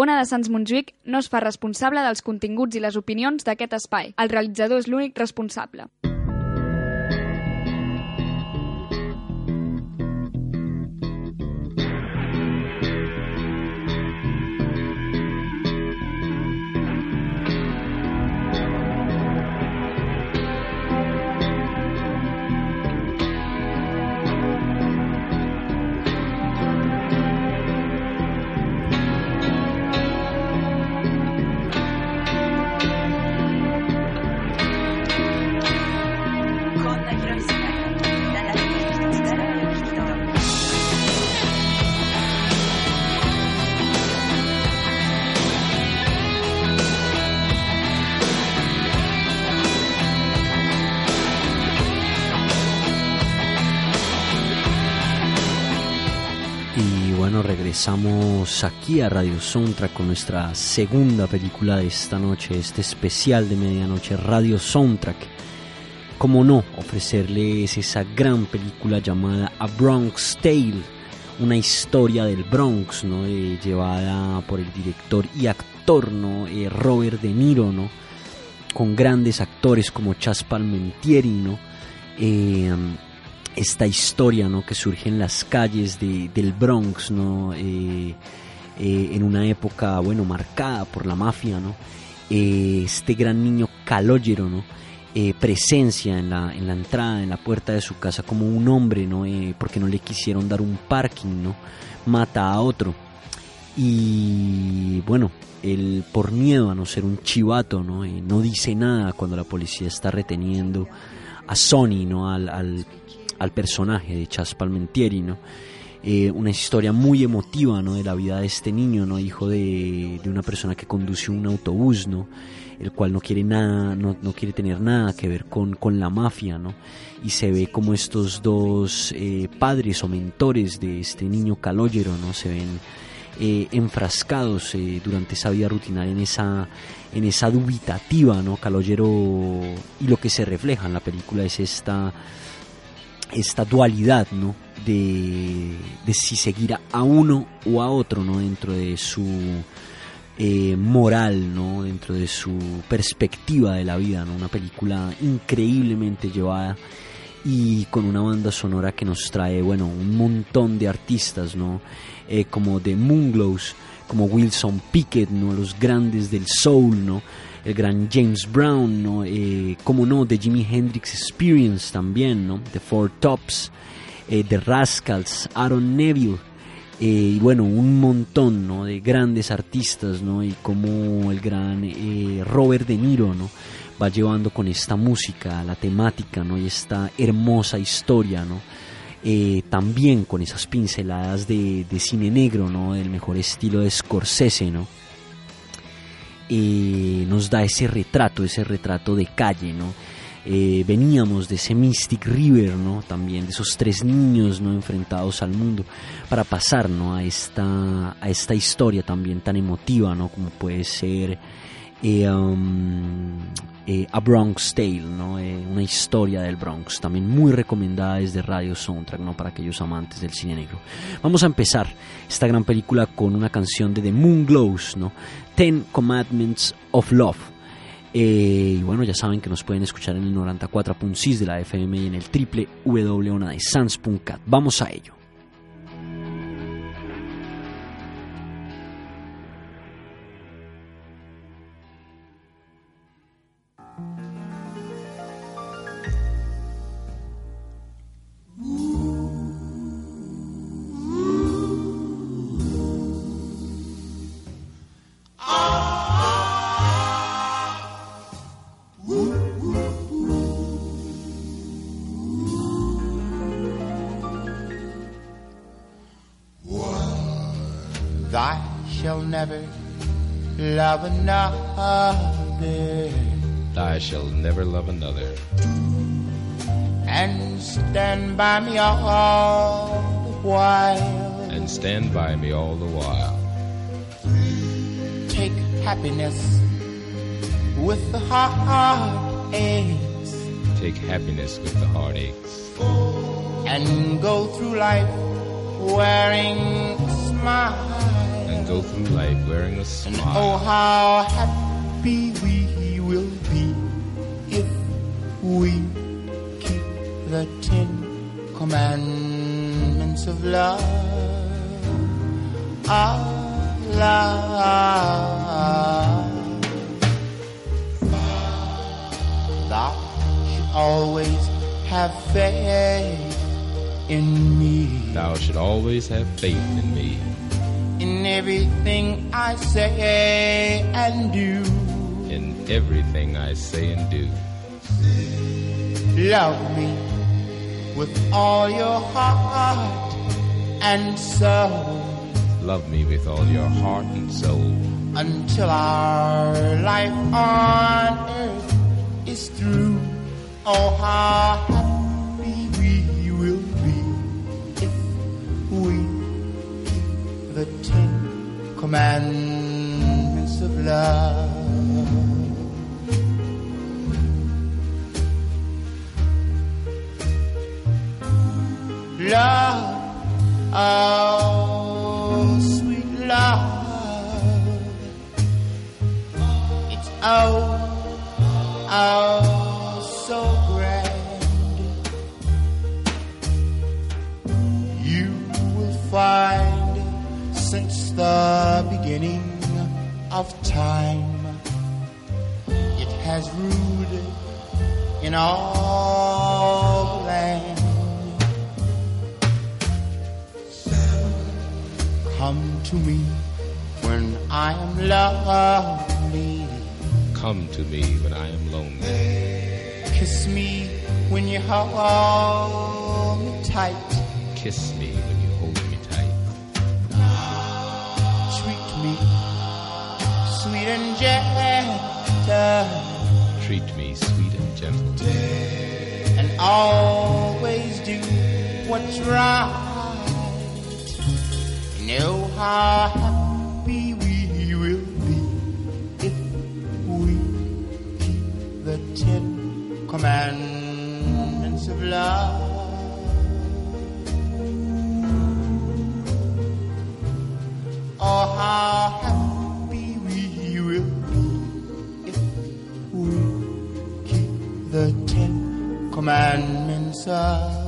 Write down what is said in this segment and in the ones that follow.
Ona de Sants Montjuïc no es fa responsable dels continguts i les opinions d'aquest espai. El realitzador és l'únic responsable. Regresamos aquí a Radio Soundtrack con nuestra segunda película de esta noche, este especial de medianoche, Radio Soundtrack. Como no, ofrecerles esa gran película llamada A Bronx Tale, una historia del Bronx, ¿no? Eh, llevada por el director y actor, ¿no? Eh, Robert De Niro, ¿no? Con grandes actores como Chas Palmentieri, ¿no? Eh, esta historia ¿no? que surge en las calles de, del Bronx ¿no? Eh, eh, en una época bueno marcada por la mafia ¿no? Eh, este gran niño calógero ¿no? presencia en la, en la entrada en la puerta de su casa como un hombre ¿no? porque no le quisieron dar un parking ¿no? mata a otro y bueno él por miedo a no ser un chivato no, no dice nada cuando la policía está reteniendo a Sony no al al personaje de Chas Palmentieri, ¿no? Eh, una historia muy emotiva, ¿no? De la vida de este niño, ¿no? Hijo de, de, una persona que conduce un autobús, ¿no? El cual no quiere nada, no, no quiere tener nada que ver con, con, la mafia, ¿no? Y se ve como estos dos eh, padres o mentores de este niño calógero, ¿no? Se ven eh, enfrascados durante esa vida rutinaria en esa, en esa dubitativa, ¿no? Calogero y lo que se refleja en la película es esta esta dualidad, ¿no? De, de, si seguir a uno o a otro, ¿no? Dentro de su eh, moral, ¿no? Dentro de su perspectiva de la vida, ¿no? Una película increíblemente llevada y con una banda sonora que nos trae, bueno, un montón de artistas, ¿no? Eh, como The Moonglows, como Wilson Pickett, ¿no? Los grandes del soul, ¿no? El gran James Brown, ¿no? Eh, como no, The Jimi Hendrix Experience también, ¿no? The Four Tops, eh, The Rascals, Aaron Neville, eh, y bueno, un montón, ¿no? De grandes artistas, ¿no? Y como el gran eh, Robert De Niro, ¿no? Va llevando con esta música, la temática, ¿no? Y esta hermosa historia, ¿no? También con esas pinceladas de, de, cine negro, ¿no? Del mejor estilo de Scorsese, ¿no? Nos da ese retrato, ese retrato de calle, ¿no? Eh, veníamos de ese Mystic River, ¿no? También de esos tres niños, ¿no? Enfrentados al mundo para pasar. A esta, a esta historia también tan emotiva, ¿no? Como puede ser eh, um, eh, A Bronx Tale, ¿no? Eh, una historia del Bronx, también muy recomendada desde Radio Soundtrack, ¿no? Para aquellos amantes del cine negro. Vamos a empezar esta gran película con una canción de The Moon Glows, ¿no? Ten Commandments of Love. Eh, y bueno, ya saben que nos pueden escuchar en el 94.6 de la FM y en el www.sans.cat. Vamos a ello. Another. I shall never love another. And stand by me all the while. And stand by me all the while. Take happiness with the heartaches. Take happiness with the heartaches. And go through life wearing a smile. And go through life wearing a smile. And oh, how happy we will be if we keep the Ten Commandments of love. Allah. Thou should always have faith in me. Thou should always have faith in me. In everything I say and do. In everything I say and do. Love me with all your heart and soul. Love me with all your heart and soul. Until our life on earth is through. Oh, how happy we will be if we keep the Ten Commandments of love. Love, oh, sweet love. It's oh, oh, so grand. You will find since the beginning of time, it has ruled in all the Come to me when I am lonely. Come to me when I am lonely. Kiss me when you hold me tight. Kiss me when you hold me tight. Treat me sweet and gentle. Treat me sweet and gentle. And always do what's right. Know how happy we will be if we keep the Ten Commandments of love. Oh, how happy we will be if we keep the Ten Commandments of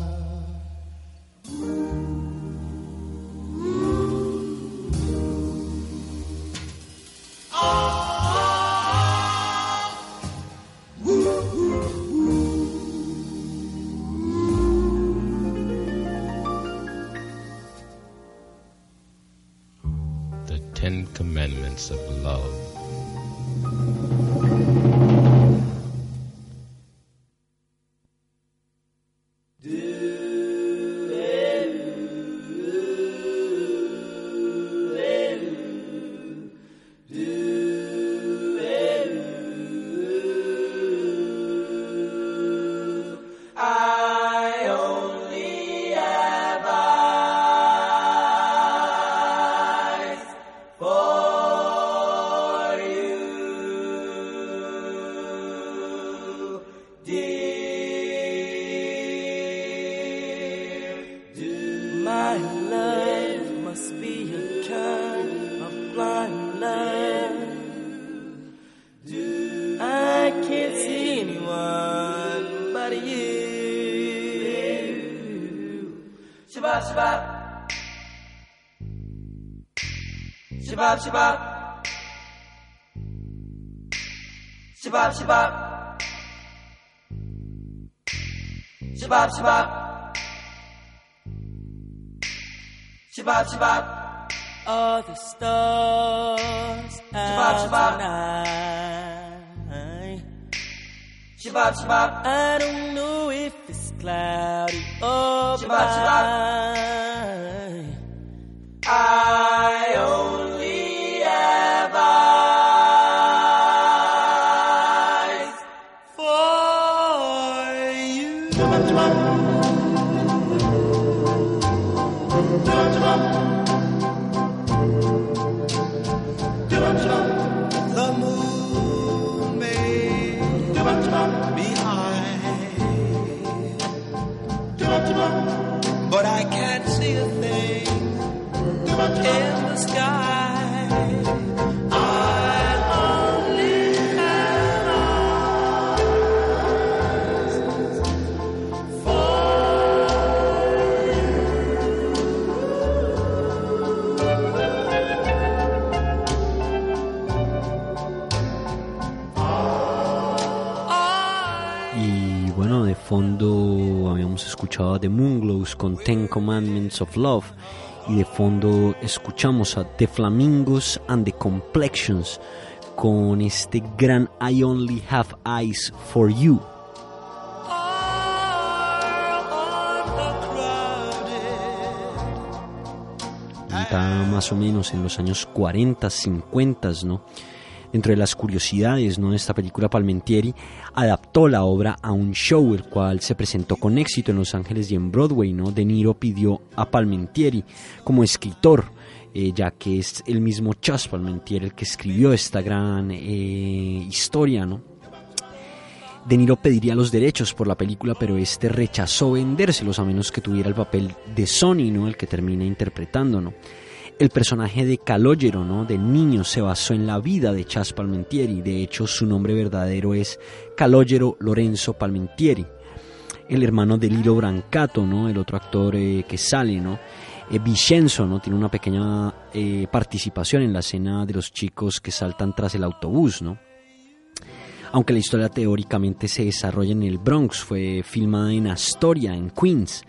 Shabab, shabab. Shabab, shabab. Shabab, shabab. Shabab, shabab. All the stars out tonight. Shabab, shabab. I don't know if it's cloudy or shabab, shabab. I habíamos escuchado a The Moonglows con Ten Commandments of Love y de fondo escuchamos a The Flamingos and the Complexions con este gran I Only Have Eyes for You. Está más o menos en los años 40, 50, ¿no? Dentro de las curiosidades ¿no? de esta película, Palmentieri adaptó la obra a un show, el cual se presentó con éxito en Los Ángeles y en Broadway. ¿no? De Niro pidió a Palmentieri como escritor, eh, ya que es el mismo Chas Palmentieri el que escribió esta gran eh, historia. ¿no? De Niro pediría los derechos por la película, pero este rechazó vendérselos a menos que tuviera el papel de Sony, ¿no? el que termina interpretando. ¿no? El personaje de Calogero, ¿no? del niño, se basó en la vida de Chas Palmentieri. De hecho, su nombre verdadero es Calogero Lorenzo Palmentieri. El hermano de Lilo Brancato, ¿no? el otro actor eh, que sale, ¿no? Eh, Vicenzo, ¿no? Tiene una pequeña eh, participación en la escena de los chicos que saltan tras el autobús, ¿no? Aunque la historia teóricamente se desarrolla en el Bronx, fue filmada en Astoria, en Queens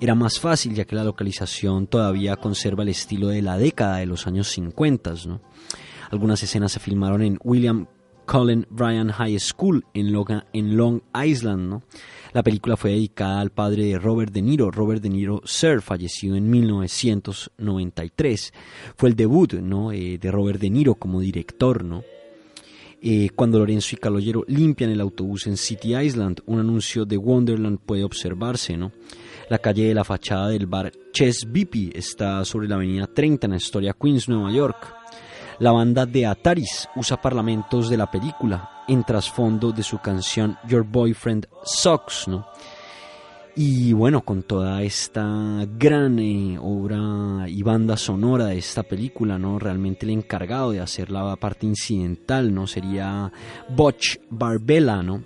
era más fácil ya que la localización todavía conserva el estilo de la década de los años 50. ¿no? Algunas escenas se filmaron en William Cullen Bryan High School en Long, Island. La película fue dedicada al padre de Robert De Niro, Robert De Niro Sir, fallecido en 1993. Fue el debut. Eh, de Robert De Niro como director. ¿no? Eh, cuando Lorenzo y Calogero limpian el autobús en City Island, un anuncio de Wonderland puede observarse. ¿no? La calle de la fachada del bar Bippy está sobre la avenida 30 en la historia Queens, Nueva York. La banda de Ataris usa parlamentos de la película en trasfondo de su canción Your Boyfriend Sucks, ¿no? Y bueno, con toda esta gran eh, obra y banda sonora de esta película, ¿no? Realmente el encargado de hacer la parte incidental, ¿no? Sería Butch Barbella, ¿no?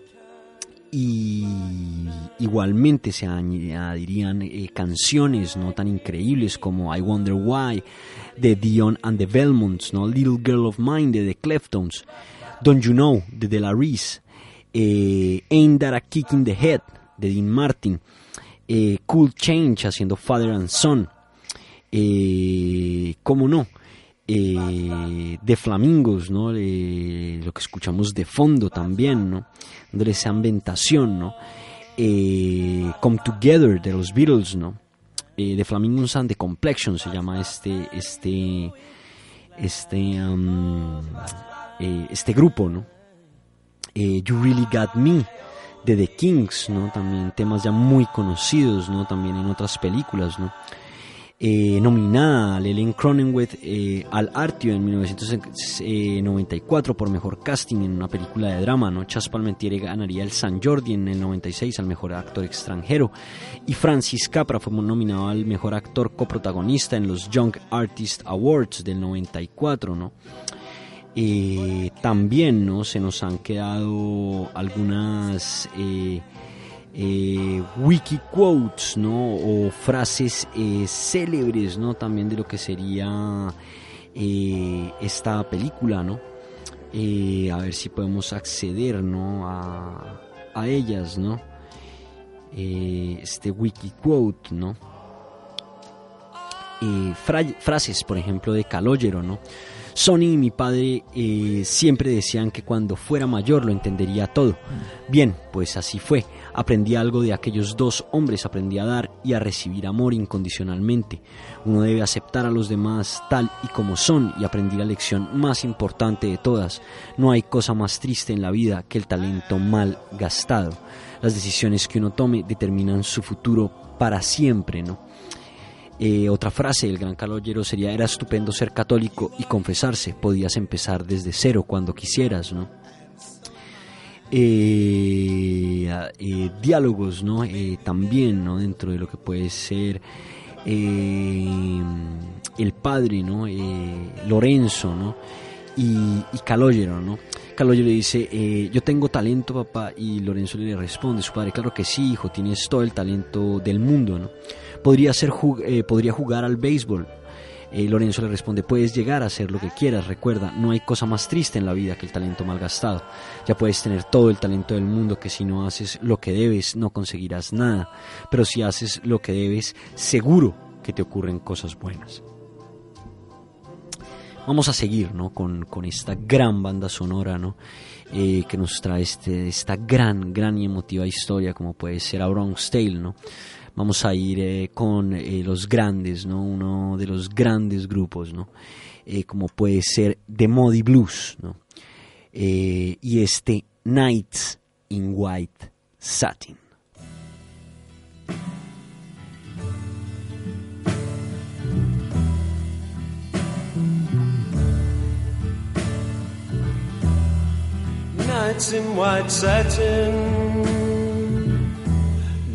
Y igualmente se añadirían eh, canciones no tan increíbles como I Wonder Why de Dion and the Belmonts, no Little Girl of Mine de The Cleftones, Don't You Know de De La Reese, eh, Ain't That a Kick in the Head de Dean Martin, eh, Cool Change haciendo Father and Son, eh, ¿cómo no? Eh, de Flamingos, ¿no? lo que escuchamos de fondo también, ¿no? Dándole esa ambientación, ¿no? Eh, Come Together de los Beatles, ¿no? Eh, de Flamingos and the Complexion se llama este, este, este, um, este grupo, ¿no? you Really Got Me de The Kings, ¿no? También temas ya muy conocidos, ¿no? También en otras películas, ¿no? Eh, nominada a Ellen Cronenweth eh, al Artio en 1994 por mejor casting en una película de drama. ¿no? Chas Palmentieri ganaría el San Jordi en el 96 al mejor actor extranjero. Y Francis Capra fue nominado al mejor actor coprotagonista en los Young Artist Awards del 94. ¿no? Eh, también ¿no? se nos han quedado algunas eh, wiki quotes, ¿no? O frases eh, célebres, ¿no? También de lo que sería eh, esta película, ¿no? Eh, a ver si podemos acceder, ¿no? A, ellas, ¿no? este wiki quote, ¿no? frases, por ejemplo, de Calogero, ¿no? Sony y mi padre siempre decían que cuando fuera mayor lo entendería todo. Bien, pues así fue. Aprendí algo de aquellos dos hombres, aprendí a dar y a recibir amor incondicionalmente. Uno debe aceptar a los demás tal y como son y aprendí la lección más importante de todas. No hay cosa más triste en la vida que el talento mal gastado. Las decisiones que uno tome determinan su futuro para siempre, ¿no? Eh, otra frase del gran caloyero sería era estupendo ser católico y confesarse, podías empezar desde cero cuando quisieras, ¿no? Eh, eh, diálogos, ¿no? Eh, también, ¿no? Dentro de lo que puede ser el padre, ¿no? Lorenzo, ¿no? Y, y Calogero, ¿no? Calogero dice, yo tengo talento, papá, y Lorenzo le responde, su padre, claro que sí, hijo, tienes todo el talento del mundo, ¿no? Podría, ser, podría jugar al béisbol, Eh, Lorenzo le responde, puedes llegar a hacer lo que quieras, recuerda, no hay cosa más triste en la vida que el talento malgastado. Ya puedes tener todo el talento del mundo que si no haces lo que debes no conseguirás nada, pero si haces lo que debes, seguro que te ocurren cosas buenas. Vamos a seguir ¿no? con, con esta gran banda sonora ¿no? Eh, que nos trae este, esta gran, gran y emotiva historia como puede ser A Bronx Tale. ¿no? Vamos a ir eh, con eh, los grandes, ¿no? uno de los grandes grupos, ¿no? Eh, como puede ser The Muddy Blues ¿no? Y este Nights in White Satin. Nights in white satin,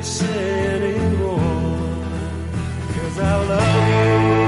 Say anymore, cause I love you.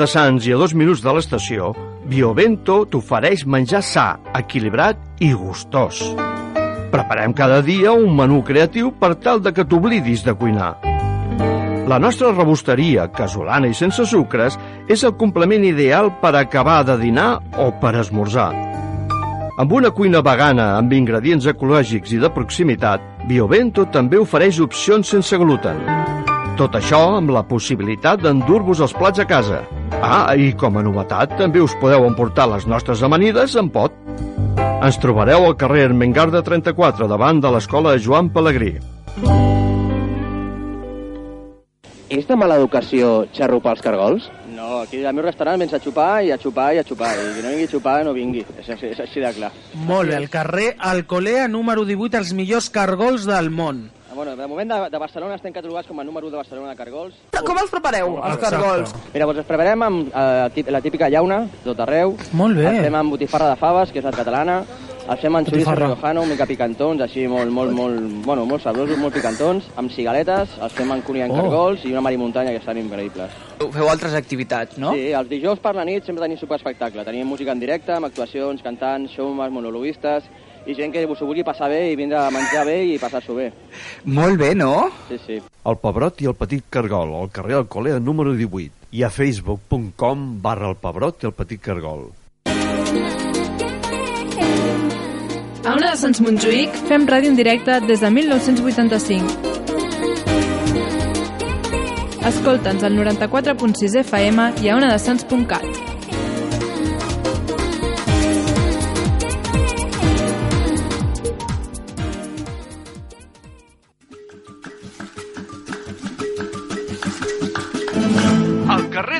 De Sants i a dos minuts de l'estació, Biovento t'ofereix menjar sa, equilibrat i gustós. Preparem cada dia un menú creatiu per tal de que t'oblidis de cuinar. La nostra rebosteria, casolana i sense sucres, és el complement ideal per acabar de dinar o per esmorzar. Amb una cuina vegana amb ingredients ecològics i de proximitat, Biovento també ofereix opcions sense gluten. Tot això amb la possibilitat d'endur-vos els plats a casa. Ah, i com a novetat també us podeu emportar les nostres amanides en pot. Ens trobareu al carrer Ermengarda 34 davant de l'escola Joan Pellegrí. És de mala educació xarrupar els cargols? No, aquí al meu restaurant vens a xupar i a xupar i a xupar. I qui no vingui a xupar no vingui. És, és, és així de clar. Molt bé, el carrer Alcolea número 18, els millors cargols del món. Ah, Bueno, de moment de, de Barcelona estem catalogats com a número 1 de Barcelona de cargols. Però com els prepareu, els Exacte. cargols? Mira, doncs els preparem amb eh, la típica llauna, tot arreu. Molt bé. Els fem amb botifarra de faves, que és la catalana. Els fem amb xoriço Botifarra. riojano, mica picantons, així molt, molt, molt, bueno, molt sabrosos, molt picantons, amb cigaletes, els fem amb cuní en Oh. cargols i una marimuntanya que estan increïbles. Feu altres activitats, no? Sí, els dijous per la nit sempre tenim superespectacle. Tenim música en directe, amb actuacions, cantants, showmans, monologuistes i gent que s'ho vulgui passar bé i vindre a menjar bé i passar-s'ho bé. Molt bé, no? Sí, sí. El Pebrot i el Petit Cargol, al carrer Alcolea número 18 i a facebook.com barra el Pebrot i el Petit Cargol. A Ona de Sants Montjuïc fem ràdio en directe des de 1985. Escolta'ns al 94.6 FM i a onadesans.cat. Al carrer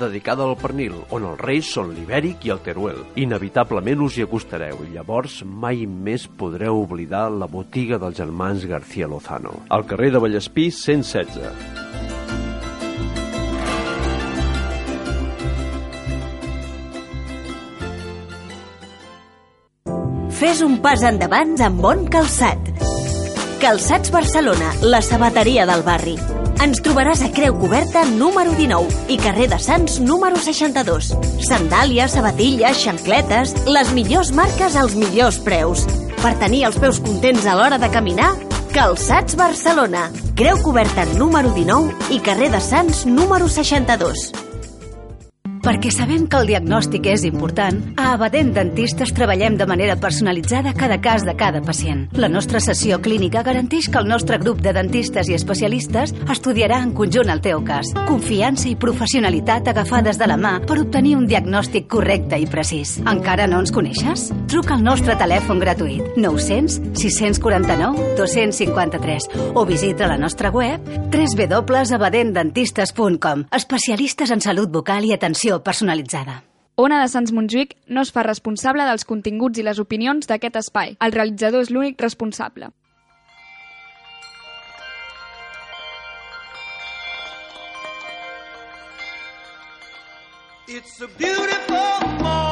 dedicada al pernil, on els reis són l'ibèric i el teruel. Inevitablement us hi acostareu i llavors mai més podreu oblidar la botiga dels germans García Lozano. Al carrer de Vallespí 116. Fes un pas endavant amb bon calçat. Calçats Barcelona, la sabateria del barri. Ens trobaràs a Creu Coberta número 19 i carrer de Sants número 62. Sandàlies, sabatilles, xancletes, les millors marques als millors preus. Per tenir els peus contents a l'hora de caminar, Calçats Barcelona. Creu Coberta número 19 i carrer de Sants número 62. Perquè sabem que el diagnòstic és important, a Abadent Dentistes treballem de manera personalitzada cada cas de cada pacient. La nostra sessió clínica garanteix que el nostre grup de dentistes i especialistes estudiarà en conjunt el teu cas. Confiança i professionalitat agafades de la mà per obtenir un diagnòstic correcte i precís. Encara no ens coneixes? Truca al nostre telèfon gratuït 900 649 253 o visita la nostra web www.abadentdentistes.com Especialistes en salut bucal i atenció personalitzada. Ona de Sants Montjuïc no es fa responsable dels continguts i les opinions d'aquest espai. El realitzador és l'únic responsable. It's a beautiful morning.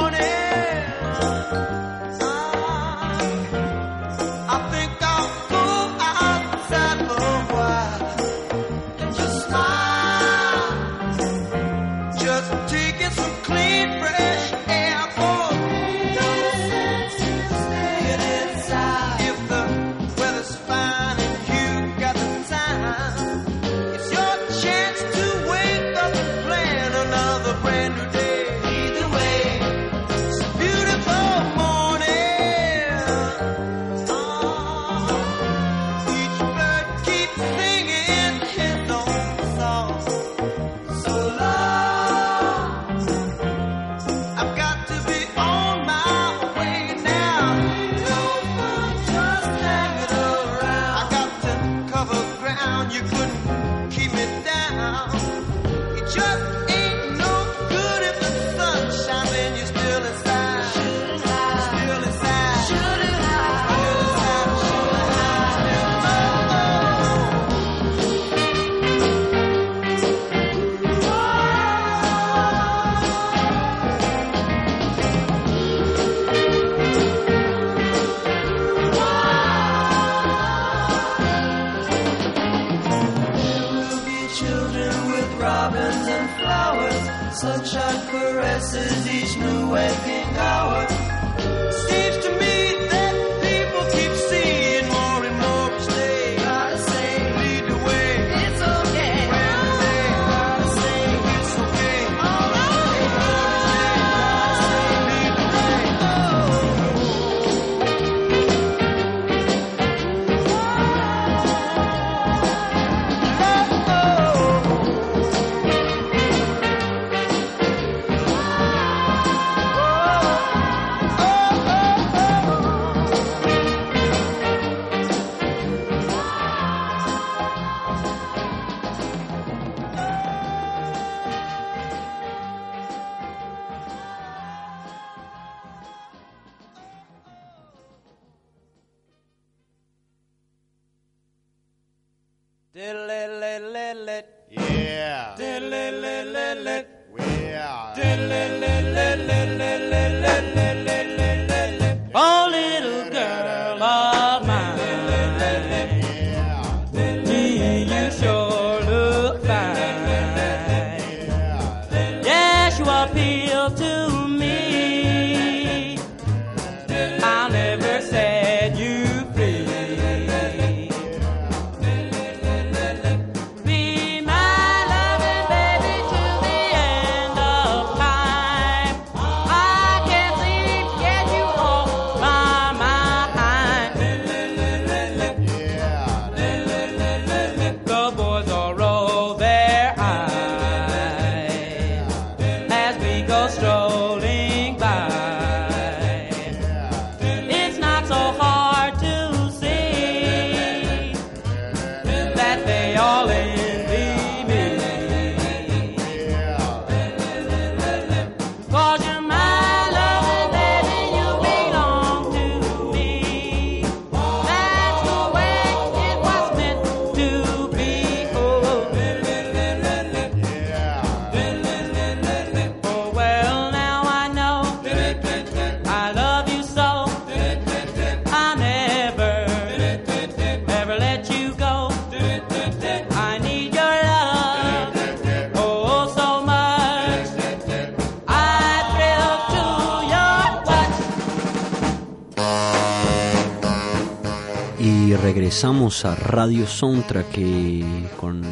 Regresamos a Radio Soundtrack eh, con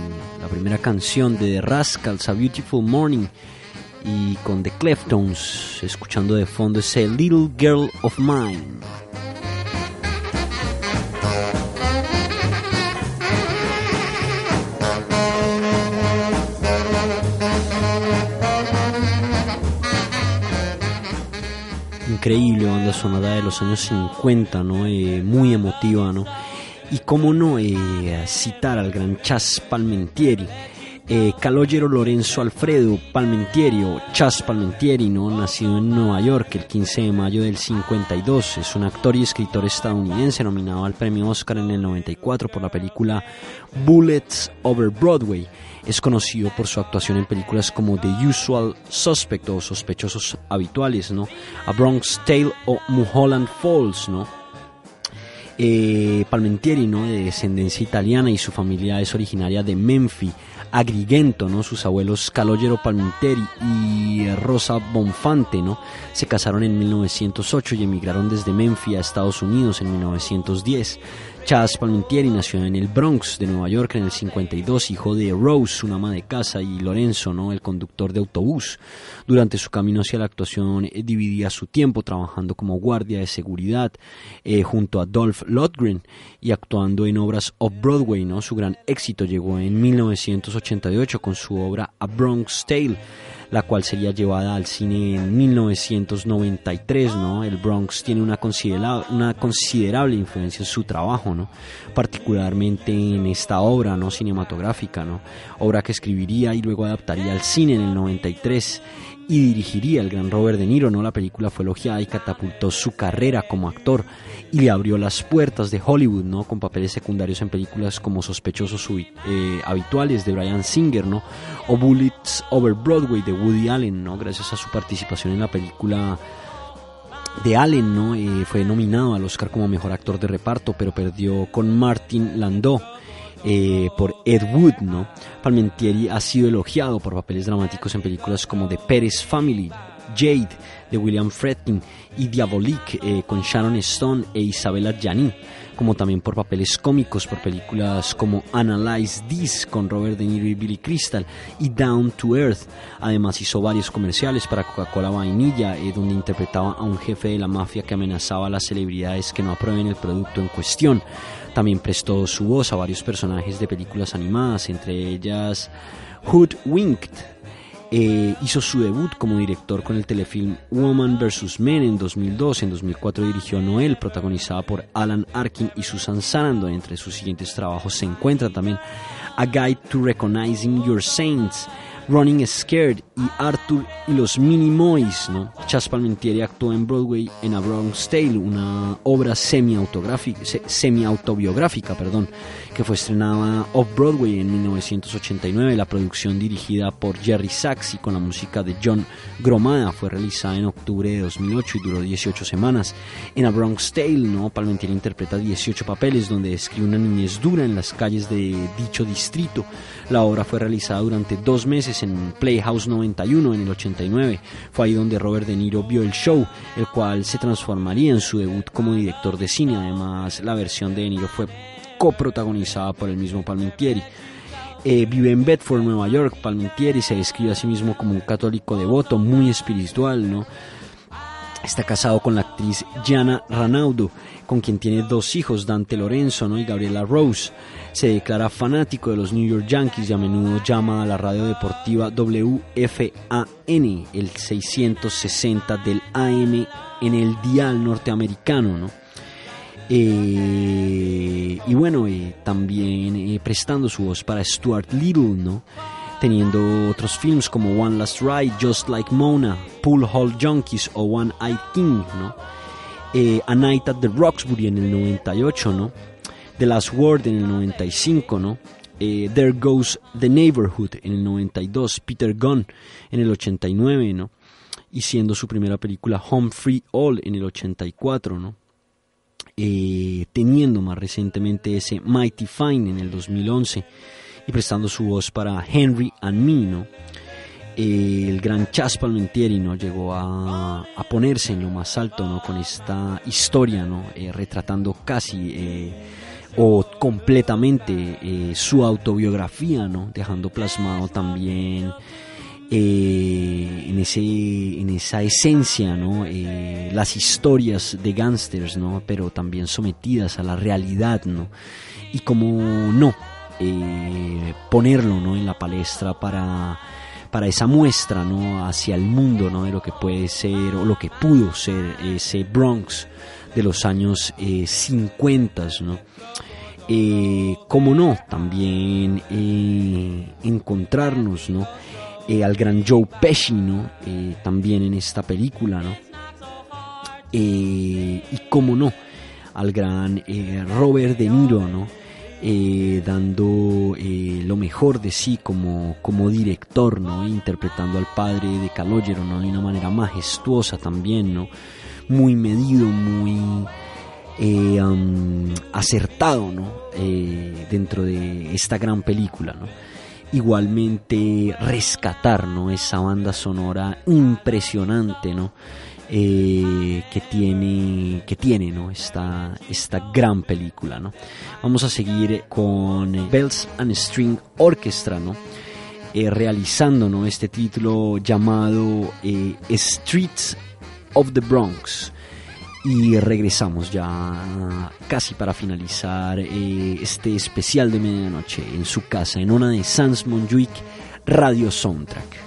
la primera canción de The Rascals, A Beautiful Morning, y con The Cleftones, escuchando de fondo ese Little Girl of Mine. Increíble banda sonora de los años 50, ¿no? Eh, muy emotiva, ¿no? Y cómo no eh, citar al gran Chas Palmentieri, eh, Calogero Lorenzo Alfredo Palmentieri o Chas Palmentieri, ¿no? nacido en Nueva York el 15 de mayo del 52, es un actor y escritor estadounidense nominado al premio Oscar en el 94 por la película Bullets Over Broadway. Es conocido por su actuación en películas como The Usual Suspect o Sospechosos Habituales, ¿no? A Bronx Tale o Mulholland Falls, ¿no? Eh, Palmentieri, ¿no? de descendencia italiana y su familia es originaria de Menfi, Agrigento, ¿no? sus abuelos Calogero Palmentieri y Rosa Bonfante ¿no? se casaron en 1908 y emigraron desde Menfi a Estados Unidos en 1910. Chas Palmentieri nació en el Bronx de Nueva York en el 52, hijo de Rose, una ama de casa, y Lorenzo, ¿no? el conductor de autobús. Durante su camino hacia la actuación eh, dividía su tiempo trabajando como guardia de seguridad eh, junto a Dolph Lundgren y actuando en obras off-Broadway. ¿no? Su gran éxito llegó en 1988 con su obra A Bronx Tale. La cual sería llevada al cine en 1993, ¿no? El Bronx tiene una una considerable influencia en su trabajo, ¿no? Particularmente en esta obra, ¿no? Cinematográfica, ¿no? Obra que escribiría y luego adaptaría al cine en el 93 y dirigiría el gran Robert De Niro, ¿no? La película fue elogiada y catapultó su carrera como actor y le abrió las puertas de Hollywood, ¿no? Con papeles secundarios en películas como Sospechosos eh, Habituales de Brian Singer, ¿no? O Bullets Over Broadway de Woody Allen, ¿no? Gracias a su participación en la película de Allen, ¿no? Eh, fue nominado al Oscar como mejor actor de reparto, pero perdió con Martin Landau eh, por Ed Wood, ¿no? Palmentieri ha sido elogiado por papeles dramáticos en películas como The Perez Family, Jade de William Friedkin y Diabolique eh, con Sharon Stone e Isabella Gianni, como también por papeles cómicos por películas como Analyze This con Robert De Niro y Billy Crystal y Down to Earth. Además hizo varios comerciales para Coca-Cola Vainilla eh, donde interpretaba a un jefe de la mafia que amenazaba a las celebridades que no aprueben el producto en cuestión. También prestó su voz a varios personajes de películas animadas, entre ellas Hoodwinked. Eh, hizo su debut como director con el telefilm Woman vs. Men en 2002. En 2004 dirigió Noel, protagonizada por Alan Arkin y Susan Sarandon. Entre sus siguientes trabajos se encuentra también A Guide to Recognizing Your Saints, Running Scared y Arthur y los Minimoys. ¿no? Chas Palmentieri actuó en Broadway en A Bronx Tale, una obra semi-autográfica- se- semi-autobiográfica perdón, que fue estrenada off-Broadway en 1989. La producción dirigida por Jerry Sachs y con la música de John Gromada fue realizada en octubre de 2008 y duró 18 semanas. En A Bronx Tale, ¿no? Palmentieri interpreta 18 papeles donde describe una niñez dura en las calles de dicho distrito. La obra fue realizada durante dos meses en Playhouse 91 en el 89. Fue ahí donde Robert De Niro vio el show, el cual se transformaría en su debut como director de cine. Además, la versión de De Niro fue coprotagonizada por el mismo Palmentieri. Eh, vive en Bedford, Nueva York. Palmentieri se describe a sí mismo como un católico devoto, muy espiritual, ¿no? Está casado con la actriz Gianna Ranaudo, con quien tiene dos hijos, Dante Lorenzo ¿no? y Gabriela Rose. Se declara fanático de los New York Yankees y a menudo llama a la radio deportiva WFAN, el 660 del AM en el dial norteamericano. ¿no? Eh, y bueno, eh, también eh, prestando su voz para Stuart Little, ¿no? teniendo otros films como One Last Ride, Just Like Mona, Pool Hall Junkies o One Eye King, ¿no? A Night at the Roxbury en el 98, ¿no? The Last Word en el 95, ¿no? There Goes the Neighborhood en el 92, Peter Gunn en el 89, ¿no? Y siendo su primera película Home Free All en el 84, ¿no? Eh, teniendo más recientemente ese Mighty Fine en el 2011 y prestando su voz para Henry and Me, ¿no? Eh, el gran Chas Palmentieri no llegó a, ponerse en lo más alto no con esta historia no Eh, retratando casi o completamente su autobiografía no dejando plasmado también eh, en ese en esa esencia no Eh, las historias de gángsters no pero también sometidas a la realidad no y como no eh, ponerlo ¿no? en la palestra para, para esa muestra ¿no? hacia el mundo ¿no? de lo que puede ser o lo que pudo ser ese Bronx de los años eh, 50. ¿no? Eh, no, también encontrarnos ¿no? Eh, al gran Joe Pesci ¿no? Eh, también en esta película. ¿no? Eh, y como no, al gran eh, Robert De Niro, ¿no? Dando lo mejor de sí como, como director, ¿no? interpretando al padre de Calogero ¿no? de una manera majestuosa también, ¿no? muy medido, muy acertado ¿no? Dentro de esta gran película. ¿no? Igualmente rescatar ¿no? esa banda sonora impresionante, ¿no? eh, que tiene que tiene ¿no? esta, esta gran película ¿no? vamos a seguir con Bells and String Orchestra ¿no? Eh, realizando ¿no? este título llamado eh, Streets of the Bronx y regresamos ya casi para finalizar eh, este especial de medianoche en su casa en una de Sans Montjuic Radio Soundtrack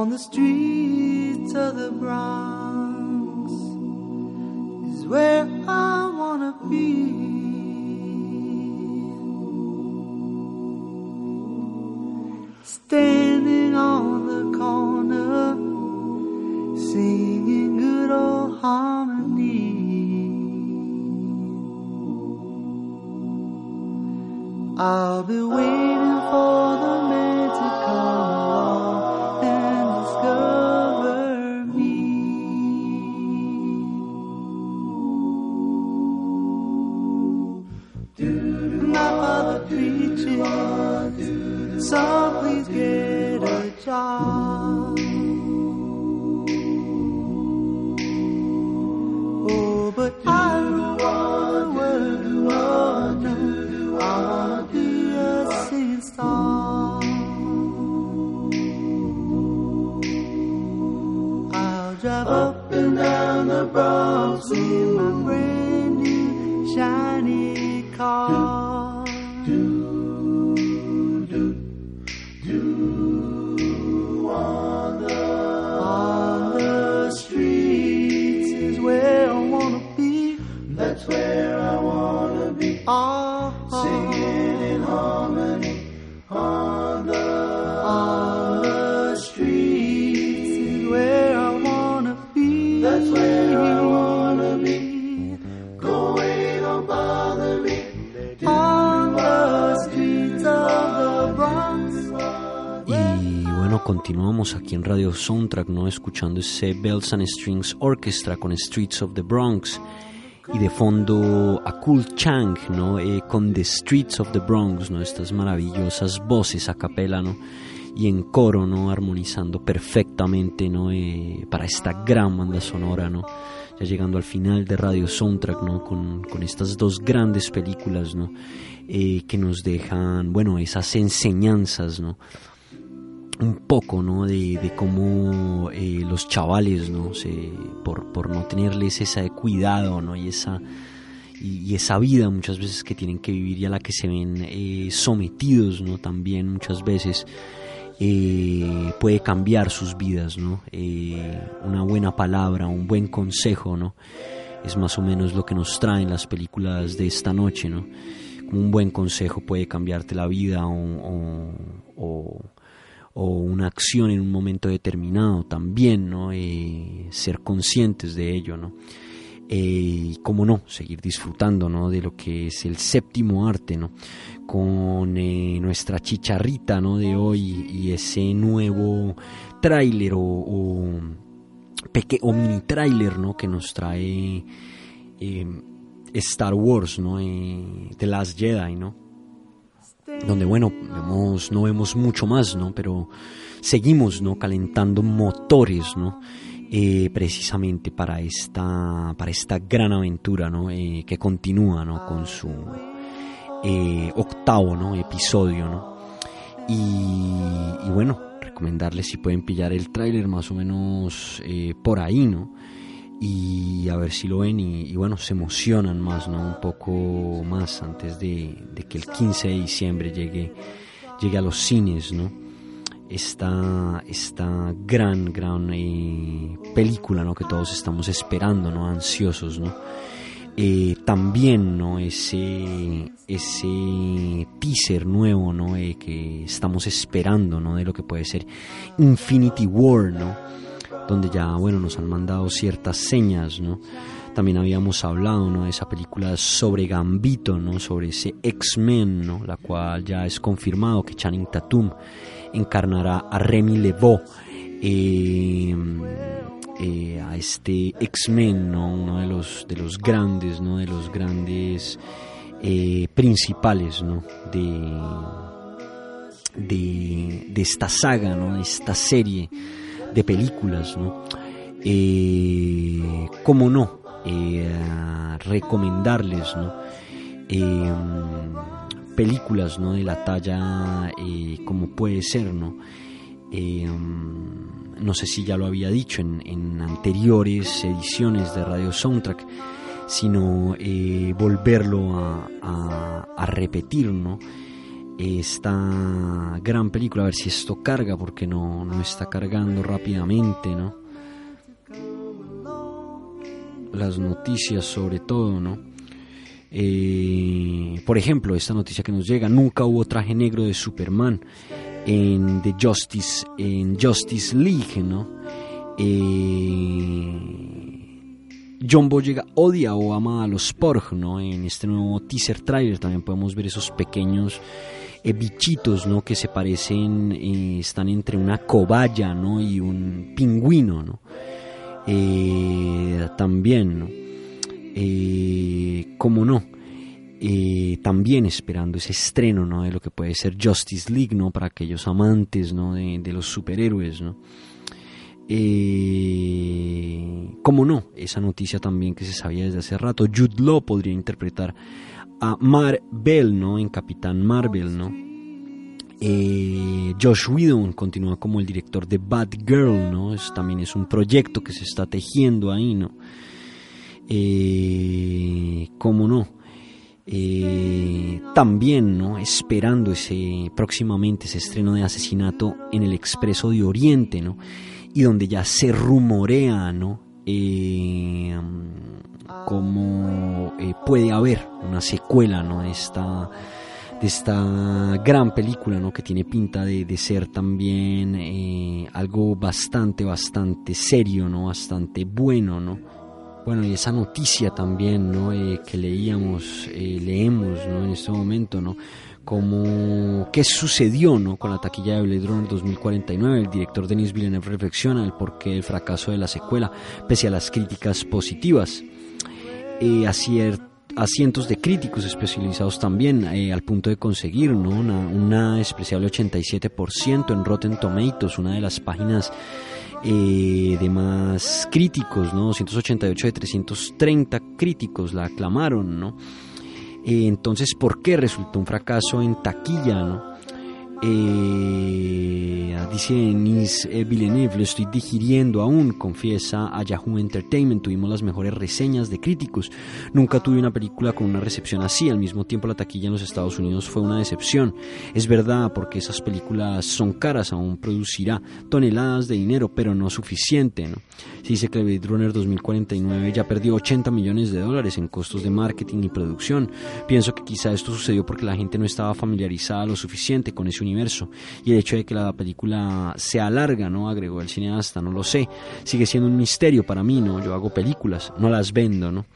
on the streets of the Bronx Radio Soundtrack, ¿no? Escuchando ese Bells and Strings Orchestra con Streets of the Bronx. Y de fondo a Cool Chang, ¿no? Eh, con The Streets of the Bronx, ¿no? Estas maravillosas voces a capela, ¿no? Y en coro, ¿no? Armonizando perfectamente, ¿no? Eh, para esta gran banda sonora, ¿no? Ya llegando al final de Radio Soundtrack, ¿no? Con, con estas dos grandes películas, ¿no? Eh, que nos dejan, bueno, esas enseñanzas, ¿no? Un poco ¿no? de, cómo eh, los chavales ¿no? Se, por, no tenerles ese cuidado ¿no? y, esa, y, esa vida muchas veces que tienen que vivir y a la que se ven eh, sometidos ¿no? también muchas veces eh, puede cambiar sus vidas ¿no? Eh, una buena palabra un buen consejo ¿no? es más o menos lo que nos traen las películas de esta noche ¿no? un buen consejo puede cambiarte la vida o, o o una acción en un momento determinado también, ¿no? Eh, ser conscientes de ello, ¿no? Eh, y cómo no, seguir disfrutando, ¿no? De lo que es el séptimo arte, ¿no? Con eh, nuestra chicharrita, ¿no? De hoy y ese nuevo tráiler o, o, o mini tráiler, ¿no? Que nos trae Star Wars, ¿no? The Last Jedi, ¿no? Donde bueno, vemos, no vemos mucho más, ¿no? Pero seguimos, ¿no? Calentando motores, ¿no? Eh, precisamente para esta, para esta gran aventura, ¿no? Eh, que continúa, ¿no? Con su eh, octavo, ¿no? Episodio, ¿no? Y, y bueno, recomendarles si pueden pillar el tráiler más o menos eh, por ahí, ¿no? Y a ver si lo ven y, bueno, se emocionan más, ¿no? Un poco más antes de, de que el 15 de diciembre llegue, llegue a los cines, ¿no? Esta, esta gran, gran eh, película, ¿no? Que todos estamos esperando, ¿no? Ansiosos, ¿no? Eh, también, ¿no? Ese, ese teaser nuevo, ¿no? Eh, que estamos esperando, ¿no? De lo que puede ser Infinity War, ¿no? Donde ya, bueno, nos han mandado ciertas señas, ¿no? También habíamos hablado, ¿no? De esa película sobre Gambito, ¿no? Sobre ese X-Men, ¿no? La cual ya es confirmado que Channing Tatum encarnará a Remy Lebeau, eh, eh, a este X-Men, ¿no? Uno de los, de los grandes, ¿no? De los grandes eh, principales, ¿no? De, de, de esta saga, ¿no? De esta serie de películas, ¿no? Eh, ¿Cómo no? Eh, recomendarles, ¿no? Eh, películas, ¿no? De la talla eh, como puede ser, ¿no? No sé si ya lo había dicho en, en anteriores ediciones de Radio Soundtrack, sino volverlo a- a repetir, ¿no? Esta gran película, a ver si esto carga, porque no, no está cargando rápidamente, ¿no? Las noticias sobre todo, ¿no? Eh, por ejemplo, esta noticia que nos llega, nunca hubo traje negro de Superman en The Justice, en Justice League, ¿no? Eh, John Boyega odia o ama a los Porg, ¿no? En este nuevo teaser trailer también podemos ver esos pequeños eh, bichitos, ¿no? Que se parecen, eh, están entre una cobaya, ¿no? Y un pingüino, ¿no? Eh, también, ¿no? ¿Cómo no? También esperando ese estreno, ¿no? De lo que puede ser Justice League, ¿no? Para aquellos amantes, ¿no? De, de los superhéroes, ¿no? Eh, ¿Cómo no? Esa noticia también que se sabía desde hace rato. Jude Law podría interpretar a Marvel, ¿no? En Capitán Marvel, ¿no? Eh, Josh Whedon continúa como el director de Batgirl, ¿no? También es un proyecto que se está tejiendo ahí, ¿no? Eh, ¿Cómo no? Eh, también, ¿no? Esperando ese próximamente ese estreno de Asesinato en el Expreso de Oriente, ¿no? Y donde ya se rumorea, ¿no? Eh, como eh, puede haber una secuela, ¿no? De esta de esta gran película, ¿no? Que tiene pinta de, ser también eh, algo bastante, bastante serio, ¿no? Bastante bueno, ¿no? Bueno, y esa noticia también, ¿no? Eh, que leíamos, leemos, ¿no? En este momento, ¿no? Como qué sucedió, ¿no? Con la taquilla de Blade Runner 2049. El director Denis Villeneuve reflexiona el porqué del fracaso de la secuela, pese a las críticas positivas. Eh, a, a cientos de críticos especializados también, eh, al punto de conseguir, ¿no? Una, una despreciable 87% en Rotten Tomatoes, una de las páginas eh, de más críticos, ¿no? 288 de 330 críticos la aclamaron, ¿no? Eh, entonces, ¿por qué resultó un fracaso en taquilla, ¿no? Eh, dice Denis Villeneuve, lo estoy digiriendo aún, confiesa a Yahoo Entertainment, tuvimos las mejores reseñas de críticos, nunca tuve una película con una recepción así, al mismo tiempo la taquilla en los Estados Unidos fue una decepción, es verdad porque esas películas son caras, aún producirá toneladas de dinero, pero no suficiente, ¿no? Se dice que Blade Runner 2049 ya perdió 80 millones de dólares en costos de marketing y producción, pienso que quizá esto sucedió porque la gente no estaba familiarizada lo suficiente con ese universo y el hecho de que la película sea larga, ¿no? Agregó el cineasta, no lo sé. Sigue siendo un misterio para mí, ¿no? Yo hago películas, no las vendo, ¿no?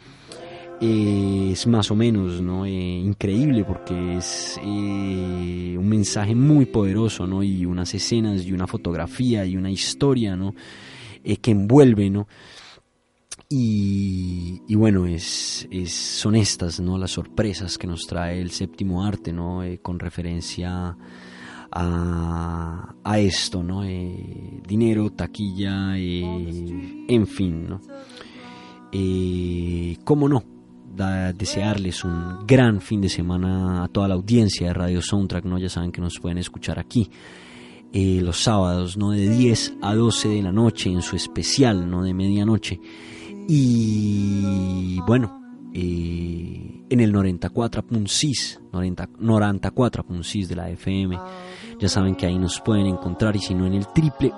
Es más o menos, ¿no? Eh, increíble porque es eh, un mensaje muy poderoso, ¿no? Y unas escenas y una fotografía y una historia, ¿no? Eh, que envuelve, ¿no? Y, bueno, es, son estas, ¿no? Las sorpresas que nos trae el séptimo arte, ¿no? Con referencia a, a esto, ¿no? Eh, dinero, taquilla, eh, en fin, ¿no? Eh, ¿Cómo no? Desearles un gran fin de semana a toda la audiencia de Radio Soundtrack, ¿no? Ya saben que nos pueden escuchar aquí los sábados, ¿no? De 10 a 12 de la noche en su especial, ¿no? De medianoche. Y bueno, en el 94.6, 90 94.6 de la FM. Ya saben que ahí nos pueden encontrar y si no en el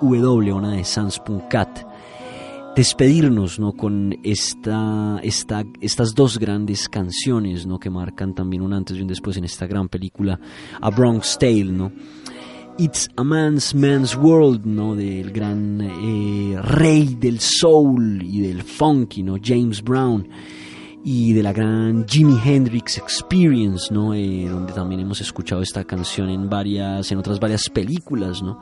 www.onadesans.cat despedirnos ¿no? con esta, esta, estas dos grandes canciones ¿no? que marcan también un antes y un después en esta gran película A Bronx Tale, ¿no? It's a Man's Man's World, ¿no? Del gran eh, rey del soul y del funky, ¿no? James Brown. Y de la gran Jimi Hendrix Experience, ¿no? Eh, donde también hemos escuchado esta canción en varias, en otras varias películas, ¿no?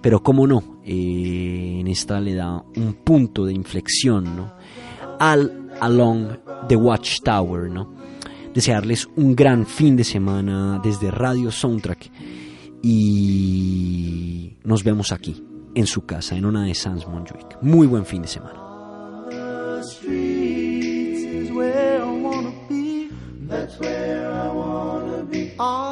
Pero cómo no, eh, en esta le da un punto de inflexión, ¿no? All Along the Watchtower, ¿no? Desearles un gran fin de semana desde Radio Soundtrack y nos vemos aquí, en su casa, en una de Sans Montjuic. Muy buen fin de semana. Where I wanna be. Ah,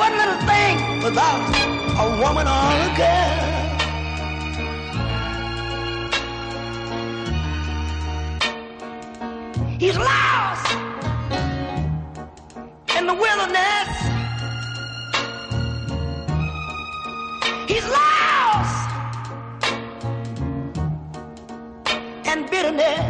One little thing without a woman or a girl. He's lost in the wilderness. He's lost in bitterness.